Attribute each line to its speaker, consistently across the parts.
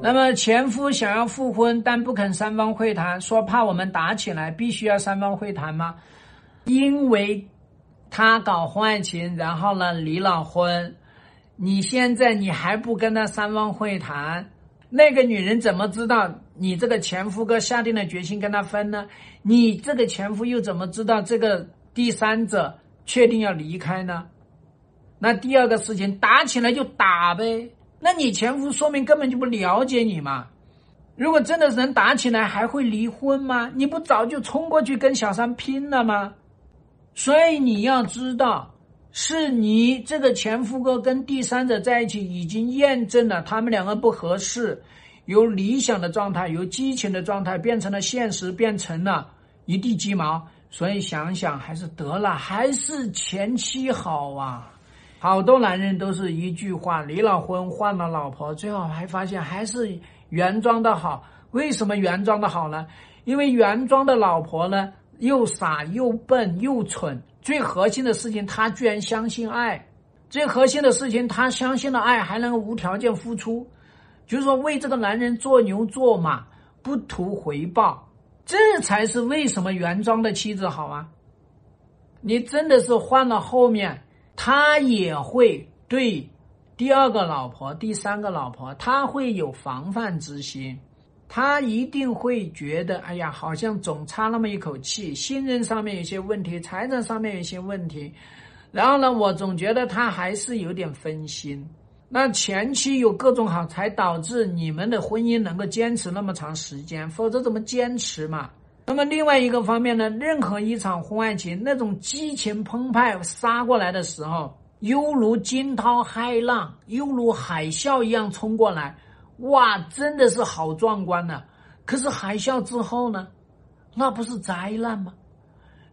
Speaker 1: 那么前夫想要复婚，但不肯三方会谈，说怕我们打起来，必须要三方会谈吗？因为他搞婚外情，然后呢离了婚，你现在你还不跟他三方会谈，那个女人怎么知道你这个前夫哥下定了决心跟他分呢？你这个前夫又怎么知道这个第三者确定要离开呢？那第二个事情，打起来就打呗。那你前夫说明根本就不了解你嘛？如果真的能打起来，还会离婚吗？你不早就冲过去跟小三拼了吗？所以你要知道，是你这个前夫哥跟第三者在一起，已经验证了他们两个不合适，由理想的状态，由激情的状态变成了现实，变成了一地鸡毛。所以想想还是得了，还是前妻好啊。好多男人都是一句话，离了婚换了老婆，最后还发现还是原装的好。为什么原装的好呢？因为原装的老婆呢，又傻又笨又蠢。最核心的事情，她居然相信爱。最核心的事情，她相信了爱，还能无条件付出，就是说为这个男人做牛做马，不图回报。这才是为什么原装的妻子好啊！你真的是换了后面。他也会对第二个老婆、第三个老婆，他会有防范之心，他一定会觉得，哎呀，好像总差那么一口气，信任上面有些问题，财产上面有些问题，然后呢，我总觉得他还是有点分心。那前期有各种好，才导致你们的婚姻能够坚持那么长时间，否则怎么坚持嘛？那么另外一个方面呢，任何一场婚外情，那种激情澎湃杀过来的时候，犹如惊涛骇浪，犹如海啸一样冲过来，哇，真的是好壮观呢。可是海啸之后呢，那不是灾难吗？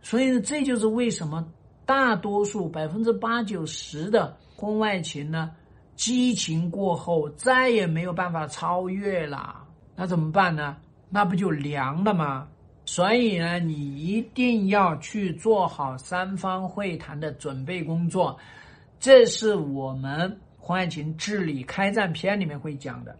Speaker 1: 所以这就是为什么大多数百分之八九十的婚外情呢，激情过后再也没有办法超越了。那怎么办呢？那不就凉了吗？所以呢，你一定要去做好三方会谈的准备工作，这是我们婚外情治理开战篇里面会讲的。